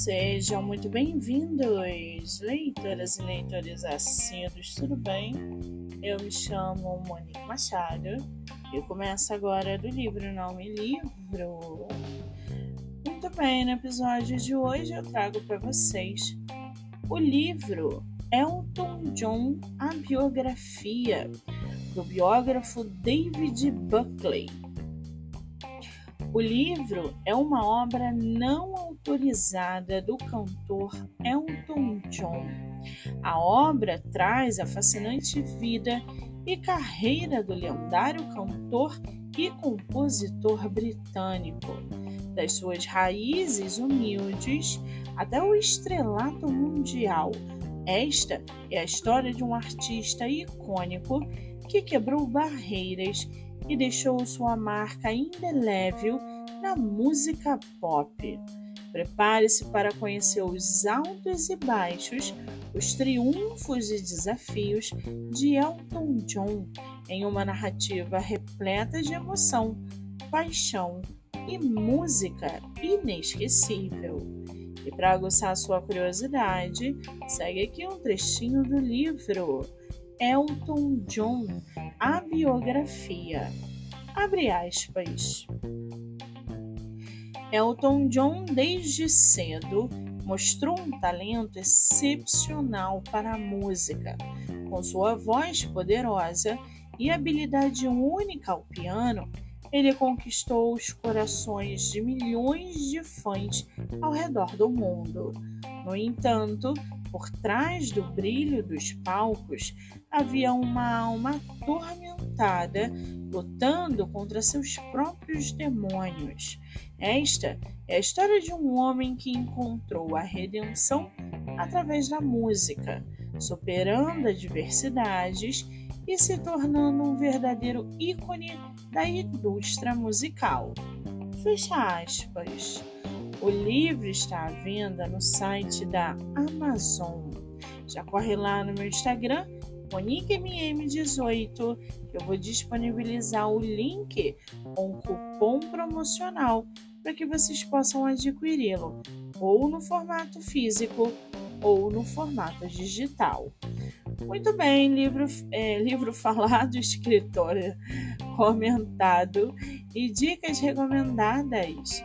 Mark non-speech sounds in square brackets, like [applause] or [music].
Sejam muito bem-vindos, leitoras e leitores assíduos, tudo bem? Eu me chamo Monique Machado e começo agora do livro Nome Livro. Muito bem, no episódio de hoje eu trago para vocês o livro Elton John, a biografia do biógrafo David Buckley. O livro é uma obra não autorizada do cantor Elton John. A obra traz a fascinante vida e carreira do lendário cantor e compositor britânico, das suas raízes humildes até o estrelato mundial. Esta é a história de um artista icônico que quebrou barreiras e deixou sua marca indelével na música pop. Prepare-se para conhecer os altos e baixos, os triunfos e desafios de Elton John em uma narrativa repleta de emoção, paixão e música inesquecível. E para aguçar sua curiosidade, segue aqui um trechinho do livro Elton John, a biografia. Abre aspas. Elton John, desde cedo, mostrou um talento excepcional para a música. Com sua voz poderosa e habilidade única ao piano, ele conquistou os corações de milhões de fãs ao redor do mundo. No entanto, por trás do brilho dos palcos havia uma alma atormentada lutando contra seus próprios demônios. Esta é a história de um homem que encontrou a redenção através da música, superando adversidades e se tornando um verdadeiro ícone da indústria musical. Fecha aspas. O livro está à venda no site da Amazon. Já corre lá no meu Instagram, MoniqueMM18, que eu vou disponibilizar o link com um cupom promocional para que vocês possam adquiri-lo, ou no formato físico ou no formato digital. Muito bem, livro, é, livro falado, [laughs] escritora comentado e dicas recomendadas.